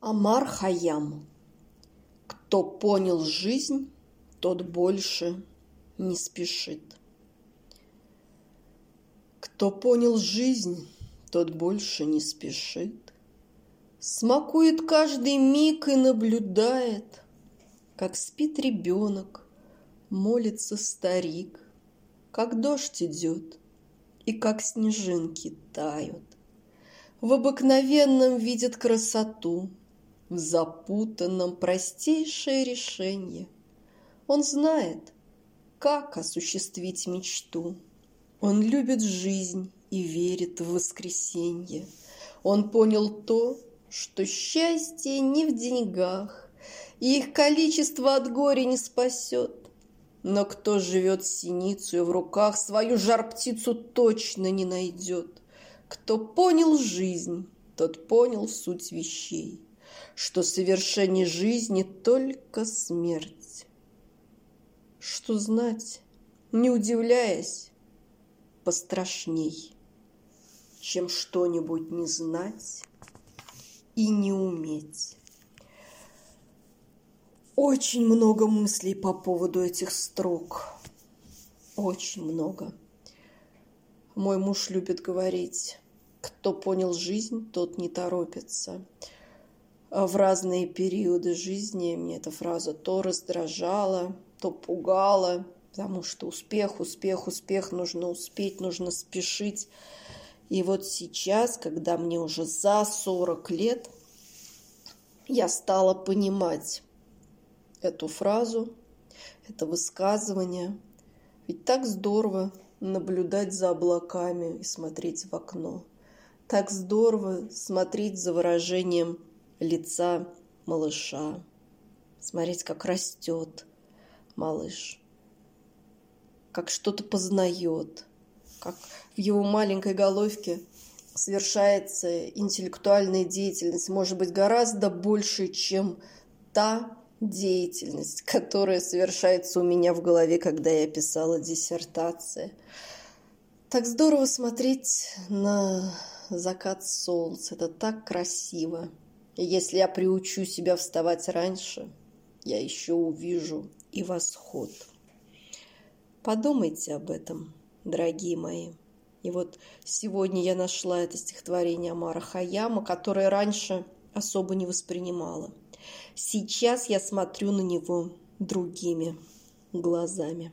Амар Хаям. Кто понял жизнь, тот больше не спешит. Кто понял жизнь, тот больше не спешит. Смакует каждый миг и наблюдает, Как спит ребенок, молится старик, Как дождь идет и как снежинки тают. В обыкновенном видит красоту — в запутанном простейшее решение. Он знает, как осуществить мечту. Он любит жизнь и верит в воскресенье. Он понял то, что счастье не в деньгах, и их количество от горя не спасет. Но кто живет с синицей в руках, свою жар-птицу точно не найдет. Кто понял жизнь, тот понял суть вещей что совершение жизни только смерть. Что знать, не удивляясь, пострашней, чем что-нибудь не знать и не уметь. Очень много мыслей по поводу этих строк. Очень много. Мой муж любит говорить, кто понял жизнь, тот не торопится. А в разные периоды жизни мне эта фраза то раздражала, то пугала, потому что успех, успех, успех, нужно успеть, нужно спешить. И вот сейчас, когда мне уже за 40 лет, я стала понимать эту фразу, это высказывание. Ведь так здорово наблюдать за облаками и смотреть в окно. Так здорово смотреть за выражением лица малыша, смотреть, как растет малыш, как что-то познает, как в его маленькой головке совершается интеллектуальная деятельность, может быть, гораздо больше, чем та деятельность, которая совершается у меня в голове, когда я писала диссертации. Так здорово смотреть на закат солнца, это так красиво. Если я приучу себя вставать раньше, я еще увижу и восход. Подумайте об этом, дорогие мои. И вот сегодня я нашла это стихотворение Амара Хаяма, которое раньше особо не воспринимала. Сейчас я смотрю на него другими глазами.